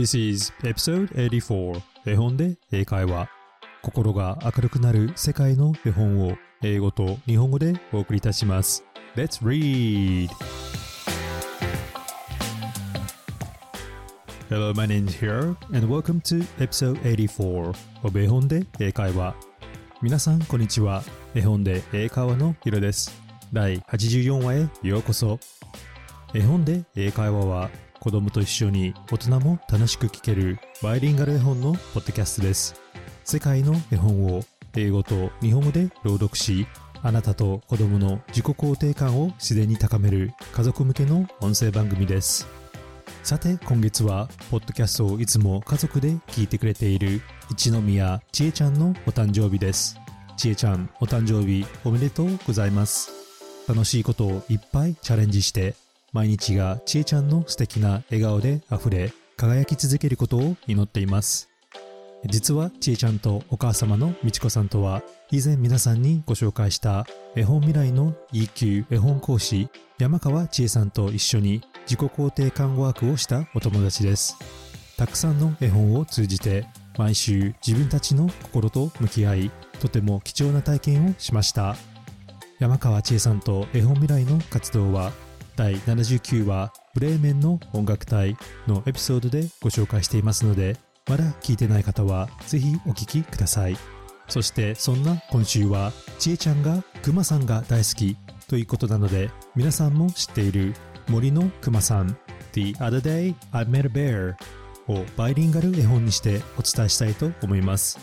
This is episode 84絵本で英会話。心が明るくなる世界の絵本を英語と日本語でお送りいたします。Let's read! Hello, my name is Hiro and welcome to episode 84 of 絵本で英会話。皆さんこんにちは。絵本で英会話のヒロです。第84話へようこそ。絵本で英会話は子供と一緒に大人も楽しく聞けるバイリンガル絵本のポッドキャストです。世界の絵本を英語と日本語で朗読しあなたと子供の自己肯定感を自然に高める家族向けの音声番組です。さて今月はポッドキャストをいつも家族で聞いてくれている一宮千恵ちゃんのお誕生日です。千恵ちゃんお誕生日おめでとうございます。楽しいことをいっぱいチャレンジして毎日が千恵ちゃんの素敵な笑顔で溢れ輝き続けることを祈っています。実は千恵ちゃんとお母様の美智子さんとは以前皆さんにご紹介した絵本未来の EQ 絵本講師山川千恵さんと一緒に自己肯定感ワークをしたお友達です。たくさんの絵本を通じて毎週自分たちの心と向き合いとても貴重な体験をしました。山川千恵さんと絵本未来の活動は第79話ブレーメンの音楽隊のエピソードでご紹介していますのでまだ聞いてない方はぜひお聞きください。そしてそんな今週はちえちゃんがくまさんが大好きということなので皆さんも知っている森のくまさん The Other Day I Met a Bear をバイリンガル絵本にしてお伝えしたいと思います。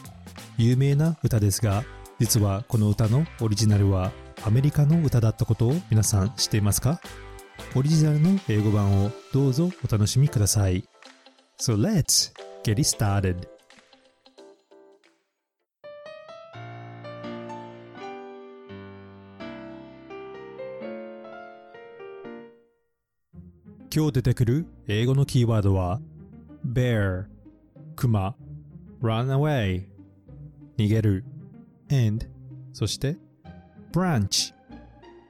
有名な歌ですが実はこの歌のオリジナルはアメリカの歌だったことを皆さん知っていますか？オリジナルの英語版をどうぞお楽しみください。So let's get it started! 今日出てくる英語のキーワードは bear クマ run away 逃げる and そして branch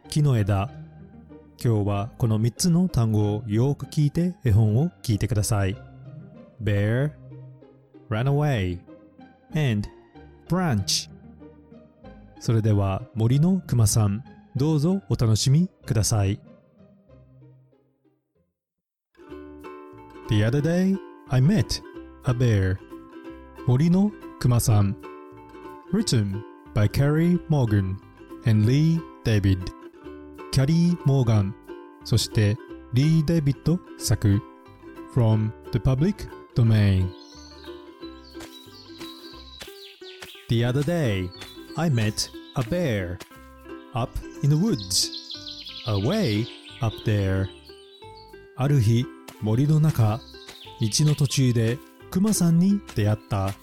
木の枝今日はこの3つの単語をよく聞いて絵本を聞いてください。bear, run away, and branch それでは森のくまさん、どうぞお楽しみください。The other day, I met a bear 森のくまさん Written by Carrie Morgan and Lee David キャリー・モーガン、そしてリー・デビッド作 From the Public Domain The other day, I met a bear up in the woods, away up there. ある日、森の中、道の途中でクマさんに出会った。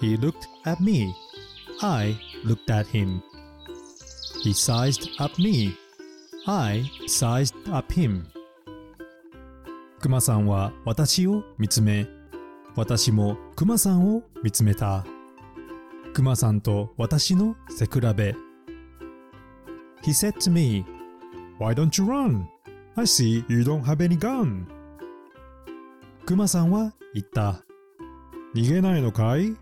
He looked at me. I looked at him. He sized up me. I sized up him. クマさんは私を見つめ、私もクマさんを見つめた。クマさんと私の背比べ。He said to me, Why don't you run? I see you don't have any gun. クマさんは言った。逃げないのかい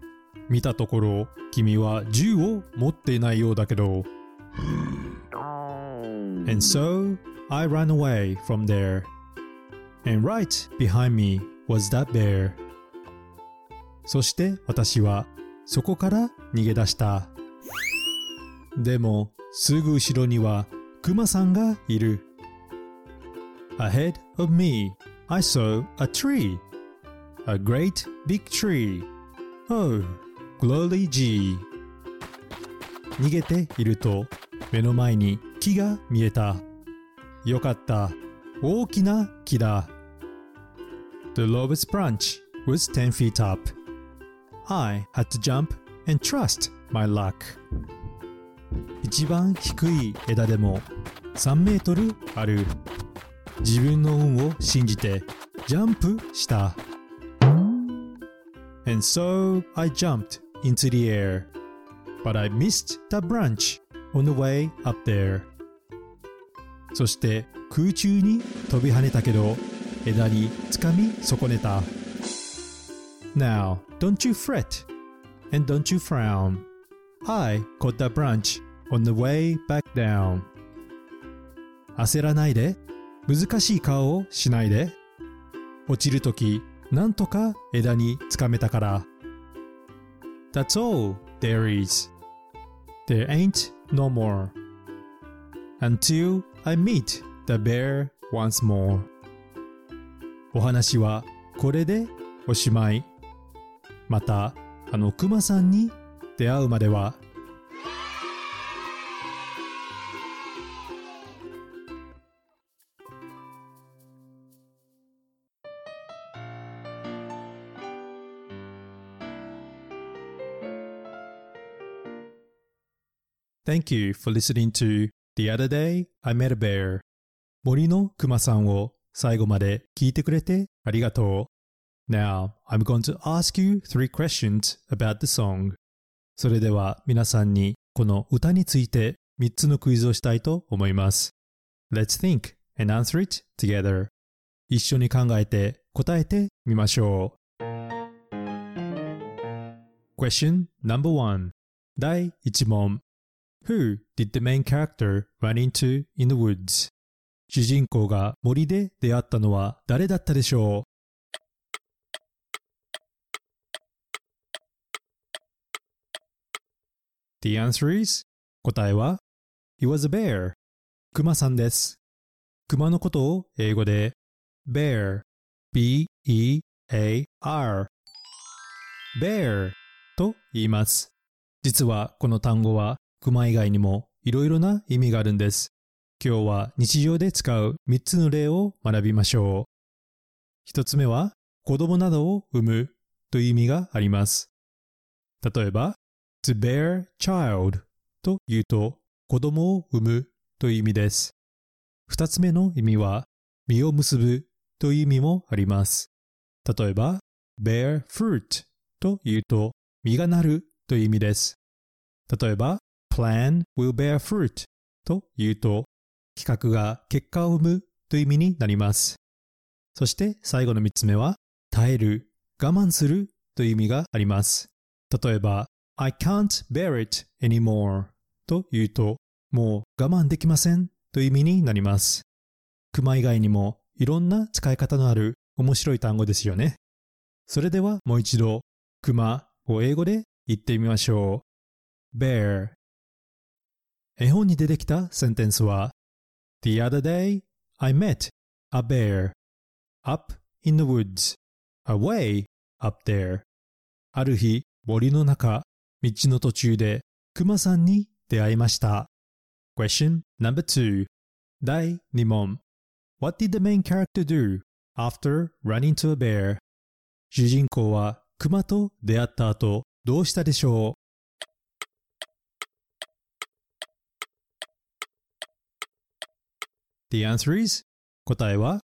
見たところ、君は銃を持っていないようだけど。And so I ran away from there. And right behind me was that bear. そして私はそこから逃げ出した。でもすぐ後ろにはクマさんがいる。Ahead of me, I saw a tree. A great big tree. Oh, glory G. 逃げていると目の前に木が見えた。よかった。大きな木だ。The lowest branch was 10 feet up. I had to jump and trust my luck. 一番低い枝でも3メートルある。自分の運を信じてジャンプした。And so I jumped into the air, but I missed the branch on the way up there. そして空中に飛び跳ねたけど枝につかみ損ねた。Now, don't you fret, and don't you frown. I caught that branch on the way back down. 焦らないで、難しい顔をしないで。落ちるとき、なんとか枝につかめたから。That's all there is. There ain't no more. Until I meet the bear once more. お話はこれでおしまい。またあのクマさんに出会うまでは。Thank you for listening to The Other Day I Met a Bear 森のクマさんを最後まで聞いてくれてありがとう。Now, I'm going to ask you three questions about the song. それでは皆さんにこの歌について3つのクイズをしたいと思います。Let's think and answer it together. 一緒に考えて答えてみましょう。Question number one 第1問 Who did the main character run into in the woods? 主人公が森で出会ったのは誰だったでしょう ?The answer is 答えは It was a bear クマさんです。クマのことを英語で bear b-e-a-r bear と言います。実はこの単語はクマ以外にもいろいろな意味があるんです。今日は日常で使う3つの例を学びましょう。1つ目は子供などを産むという意味があります。例えば、to bear child と言うと子供を産むという意味です。2つ目の意味は実を結ぶという意味もあります。例えば、bear fruit と言うと実がなるという意味です。例えば、plan will bear fruit と言うと、企画が結果を生むという意味になります。そして最後の3つ目は、耐える、我慢するという意味があります。例えば、I can't bear it anymore と言うと、もう我慢できませんという意味になります。熊以外にもいろんな使い方のある面白い単語ですよね。それではもう一度、熊を英語で言ってみましょう。bear 絵本に出てきたセンテンスは The other day I met a bear up in the woods away up there ある日森の中道の途中でクマさんに出会いました Question number two 第2問 What did the main character do after running to a bear? 主人公はクマと出会った後どうしたでしょう The answer is 答えは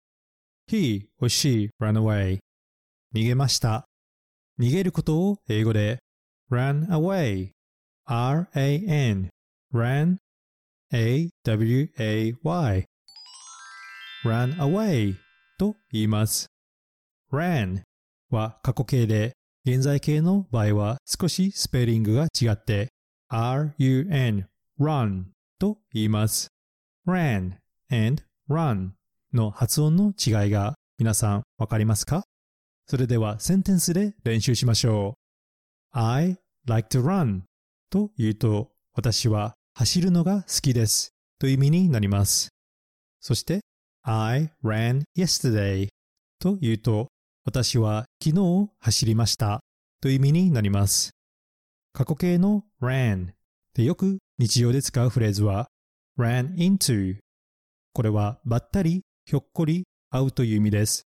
He or she ran away 逃げました逃げることを英語で ran away R-A-N ran A-W-A-Y ran away と言います ran は過去形で現在形の場合は少しスペリングが違って R-U-N run と言います ran and run の発音の違いが皆さんわかりますか？それではセンテンスで練習しましょう。I like to run と言うと私は走るのが好きですという意味になります。そして I ran yesterday と言うと私は昨日走りましたという意味になります。過去形の ran でよく日常で使うフレーズは ran into これはばったり、ひょっこり会うという意味です。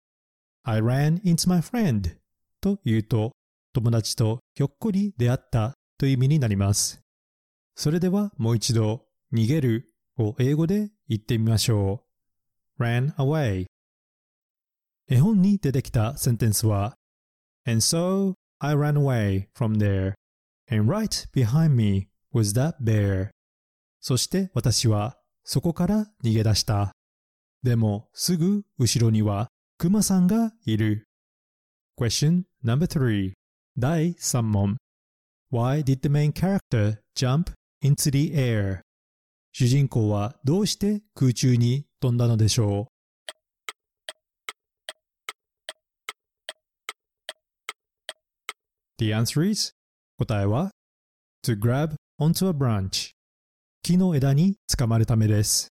I ran into my friend と言うと、友達とひょっこり出会ったという意味になります。それではもう一度、逃げるを英語で言ってみましょう。ran away 絵本に出てきたセンテンスは And so I ran away from there and right behind me was that bear そして私はそこから逃げ出した。でもすぐ後ろにはクマさんがいる。Question number three 第3問 Why did the main character jump into the air? 主人公はどうして空中に飛んだのでしょう The answer is 答えは to grab onto a branch 木の枝につかまるためです。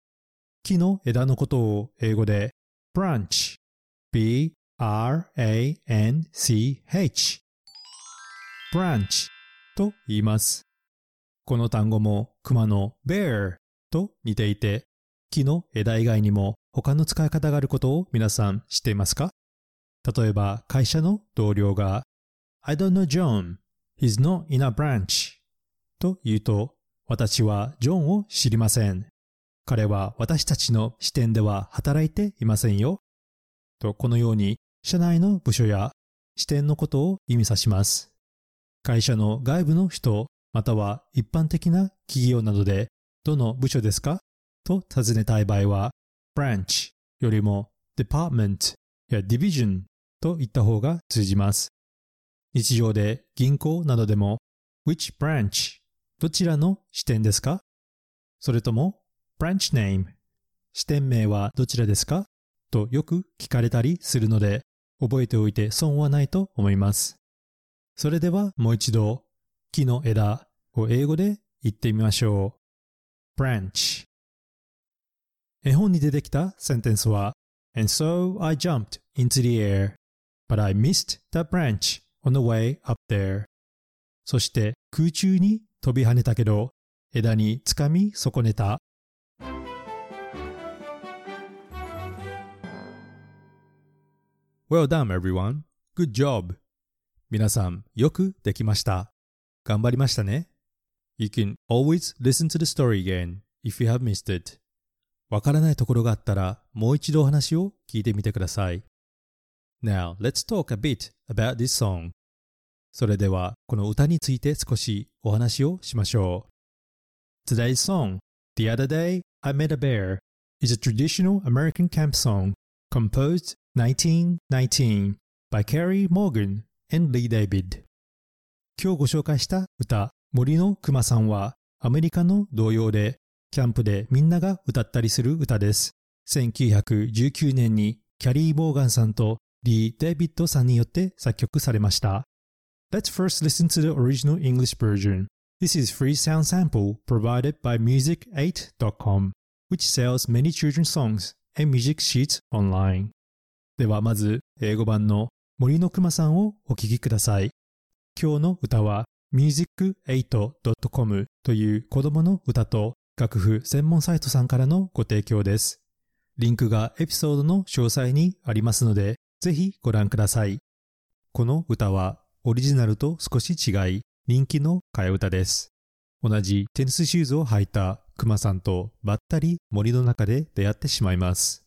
木の枝のことを英語で branch b-r-a-n-c-h branch と言います。この単語も熊の bear と似ていて木の枝以外にも他の使い方があることを皆さん知っていますか？例えば会社の同僚が I don't know John. He's not in a branch. と言うと、私はジョンを知りません。彼は私たちの視点では働いていませんよ。と、このように、社内の部署や視点のことを意味さします。会社の外部の人、または一般的な企業などで、どの部署ですか？と尋ねたい場合は、branch よりも department や division と言った方が通じます。日常で銀行などでも which branch どちらの支店ですか？それとも branch name 支店名はどちらですか？とよく聞かれたりするので覚えておいて損はないと思います。それではもう一度木の枝を英語で言ってみましょう。branch 絵本に出てきたセンテンスは And so I jumped into the air, but I missed the branch on the way up there そして空中に飛び跳ねたけど枝につかみ損ねた Well done everyone. Good job. 皆さんよくできました。頑張りましたね。You can always listen to the story again if you have missed it. わからないところがあったらもう一度お話を聞いてみてください。Now, let's talk a bit about this song. それでは、この歌について少しお話をしましょう。Today's song, The Other Day I Met a Bear, is a traditional American camp song composed 1919 by Carrie Morgan and Lee David. 今日ご紹介した歌、森のくまさんはアメリカの童謡でキャンプでみんなが歌ったりする歌です。1919年にキャリー・モーガンさんとリー・デイビッドさんによって作曲されました。Let's first listen to the original English version. This is free sound sample provided by music8.com, which sells many children's songs and music sheets online. ではまず英語版の森のくまさんをお聴きください。今日の歌は music8.com という子供の歌と楽譜専門サイトさんからのご提供です。リンクがエピソードの詳細にありますので、ぜひご覧ください。この歌はオリジナルと少し違い人気の替え歌です。同じテニスシューズを履いたクマさんとばったり森の中で出会ってしまいます。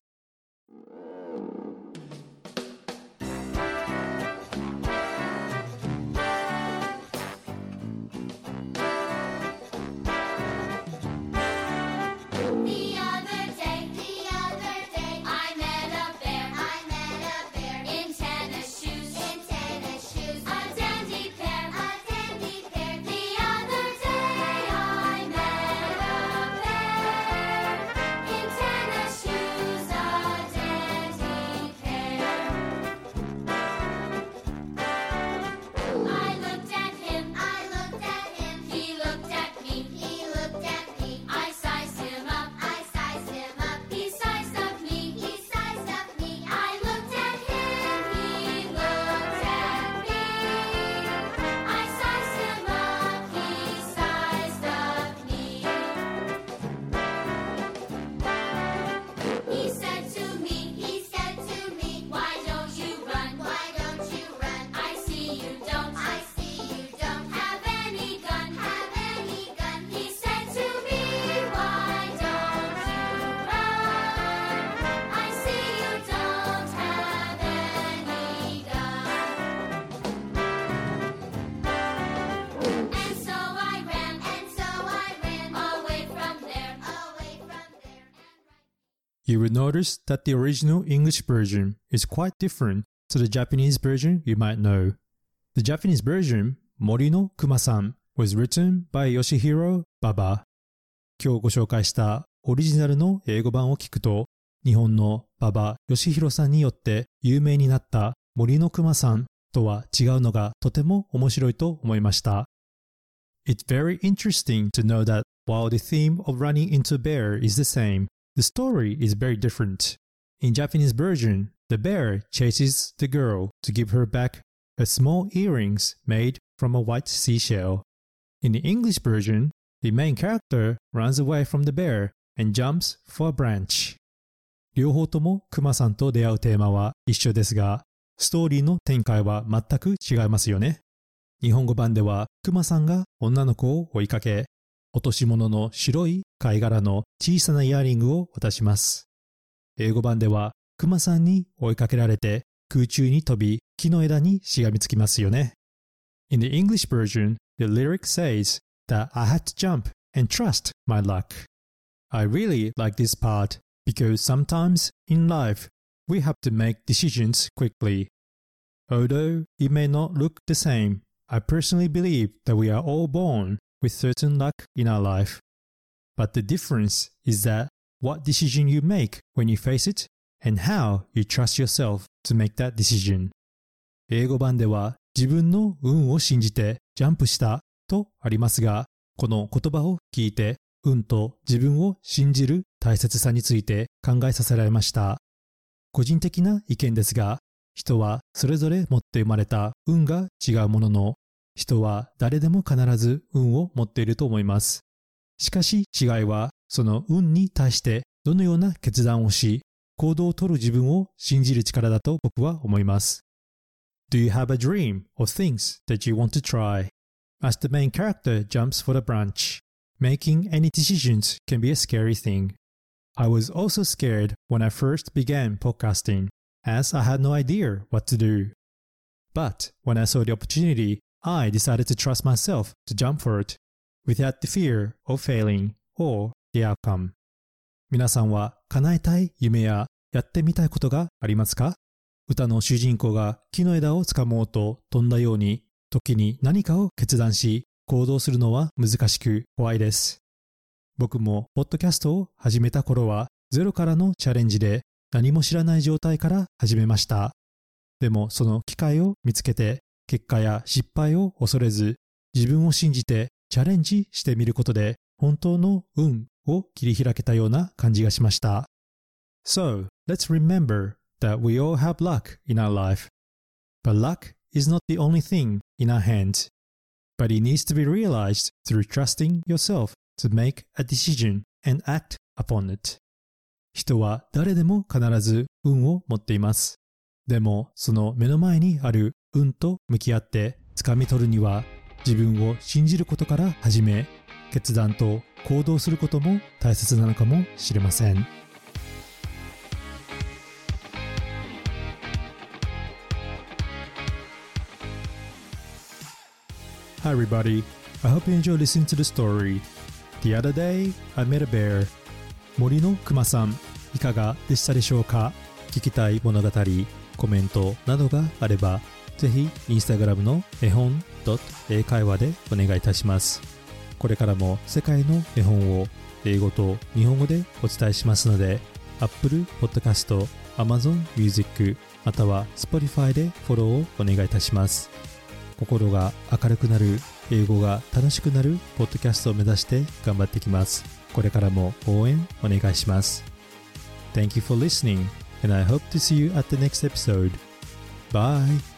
You will notice that the original English version is quite different to the Japanese version you might know. The Japanese version, Morino Kuma-san, was written by Yoshihiro Baba. 今日ご紹介したオリジナルの英語版を聞くと、日本の馬場義弘さんによって有名になった森の熊さんとは違うのがとても面白いと思いました。It's very interesting to know that while the theme of running into bear is the same, the story is very different. In Japanese version, the bear chases the girl to give her back a small earrings made from a white seashell. In the English version, the main character runs away from the bear and jumps for a branch. 両方ともクマさんと出会うテーマは一緒ですが、ストーリーの展開は全く違いますよね。日本語版ではクマさんが女の子を追いかけ、 落とし物の白い貝殻の小さなイヤリングを渡します。英語版ではクマさんに追いかけられて空中に飛び木の枝にしがみつきますよね。In the English version, the lyric says that I had to jump and trust my luck. I really like this part because sometimes in life we have to make decisions quickly. Although it may not look the same, I personally believe that we are all born with certain luck in our life. But the difference is that what decision you make when you face it and how you trust yourself to make that decision. 英語版では自分の運を信じてジャンプしたとありますが、この言葉を聞いて運と自分を信じる大切さについて考えさせられました。個人的な意見ですが、人はそれぞれ持って生まれた運が違うものの、人は誰でも必ず運を持っていると思います。しかし違いは、その運に対してどのような決断をし、行動をとる自分を信じる力だと僕は思います。Do you have a dream or things that you want to try? As the main character jumps for the branch, Making any decisions can be a scary thing. I was also scared when I first began podcasting, as I had no idea what to do. But when I saw the opportunity, I decided to trust myself to jump for it, without the fear of failing or the outcome. 皆さんは叶えたい夢ややってみたいことがありますか？歌の主人公が木の枝をつかもうと飛んだように、時に何かを決断し、行動するのは難しく怖いです。僕もポッドキャストを始めた頃はゼロからのチャレンジで何も知らない状態から始めました。でもその機会を見つけて結果や失敗を恐れず自分を信じてチャレンジしてみることで本当の運を切り開けたような感じがしました。So, let's remember that we all have luck in our life. But luck is not the only thing in our hands. but it needs to be realized through trusting yourself to make a decision and act upon it. 人は誰でも必ず運を持っています。でも、その目の前にある運と向き合って掴み取るには、自分を信じることから始め、決断と行動することも大切なのかもしれません。Hi, everybody. I hope you enjoy listening to the story. The other day, I met a bear. 森のくまさん、いかがでしたでしょうか聞きたい物語、コメントなどがあれば、ぜひ、インスタグラムの絵本英会話でお願いいたします。これからも世界の絵本を英語と日本語でお伝えしますので、Apple Podcast、Amazon Music、または Spotify でフォローをお願いいたします。心が明るくなる英語が楽しくなるポッドキャストを目指して頑張っていきますこれからも応援お願いします Thank you for listening and I hope to see you at the next episode Bye